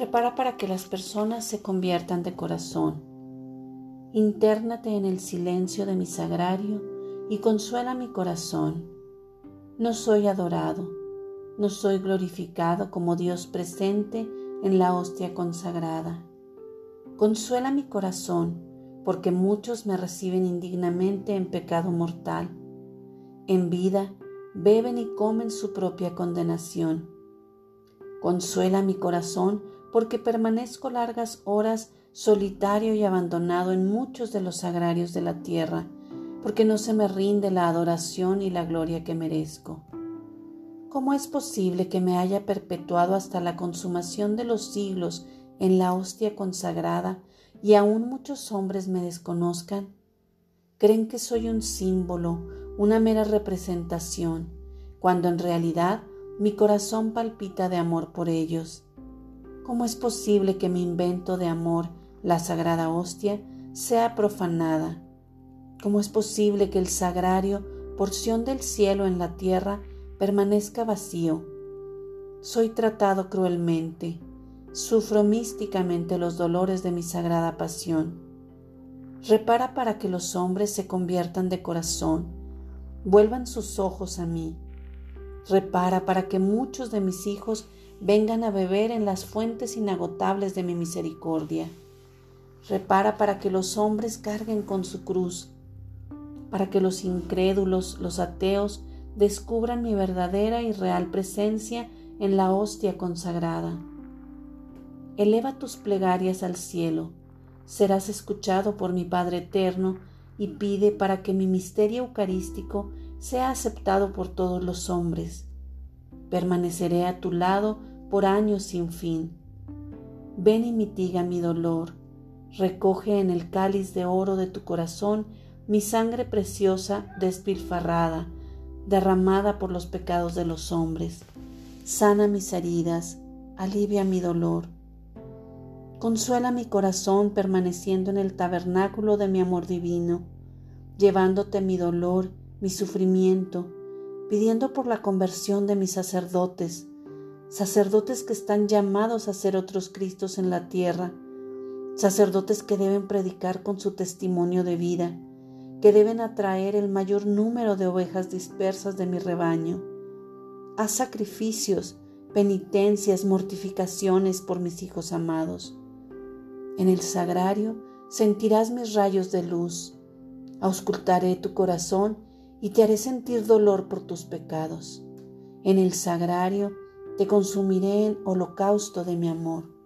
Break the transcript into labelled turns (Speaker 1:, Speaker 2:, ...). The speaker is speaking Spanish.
Speaker 1: Repara para que las personas se conviertan de corazón. Intérnate en el silencio de mi sagrario y consuela mi corazón. No soy adorado, no soy glorificado como Dios presente en la hostia consagrada. Consuela mi corazón, porque muchos me reciben indignamente en pecado mortal. En vida beben y comen su propia condenación. Consuela mi corazón, porque permanezco largas horas solitario y abandonado en muchos de los sagrarios de la tierra, porque no se me rinde la adoración y la gloria que merezco. ¿Cómo es posible que me haya perpetuado hasta la consumación de los siglos en la hostia consagrada y aún muchos hombres me desconozcan? Creen que soy un símbolo, una mera representación, cuando en realidad mi corazón palpita de amor por ellos. ¿Cómo es posible que mi invento de amor, la sagrada hostia, sea profanada? ¿Cómo es posible que el sagrario, porción del cielo en la tierra, permanezca vacío. Soy tratado cruelmente, sufro místicamente los dolores de mi sagrada pasión. Repara para que los hombres se conviertan de corazón, vuelvan sus ojos a mí. Repara para que muchos de mis hijos vengan a beber en las fuentes inagotables de mi misericordia. Repara para que los hombres carguen con su cruz, para que los incrédulos, los ateos, descubran mi verdadera y real presencia en la hostia consagrada. Eleva tus plegarias al cielo, serás escuchado por mi Padre Eterno y pide para que mi misterio eucarístico sea aceptado por todos los hombres. Permaneceré a tu lado por años sin fin. Ven y mitiga mi dolor, recoge en el cáliz de oro de tu corazón mi sangre preciosa despilfarrada, derramada por los pecados de los hombres. Sana mis heridas, alivia mi dolor. Consuela mi corazón permaneciendo en el tabernáculo de mi amor divino, llevándote mi dolor, mi sufrimiento, pidiendo por la conversión de mis sacerdotes, sacerdotes que están llamados a ser otros Cristos en la tierra, sacerdotes que deben predicar con su testimonio de vida, que deben atraer el mayor número de ovejas dispersas de mi rebaño. Haz sacrificios, penitencias, mortificaciones por mis hijos amados. En el sagrario sentirás mis rayos de luz. Auscultaré tu corazón y te haré sentir dolor por tus pecados. En el sagrario te consumiré en holocausto de mi amor.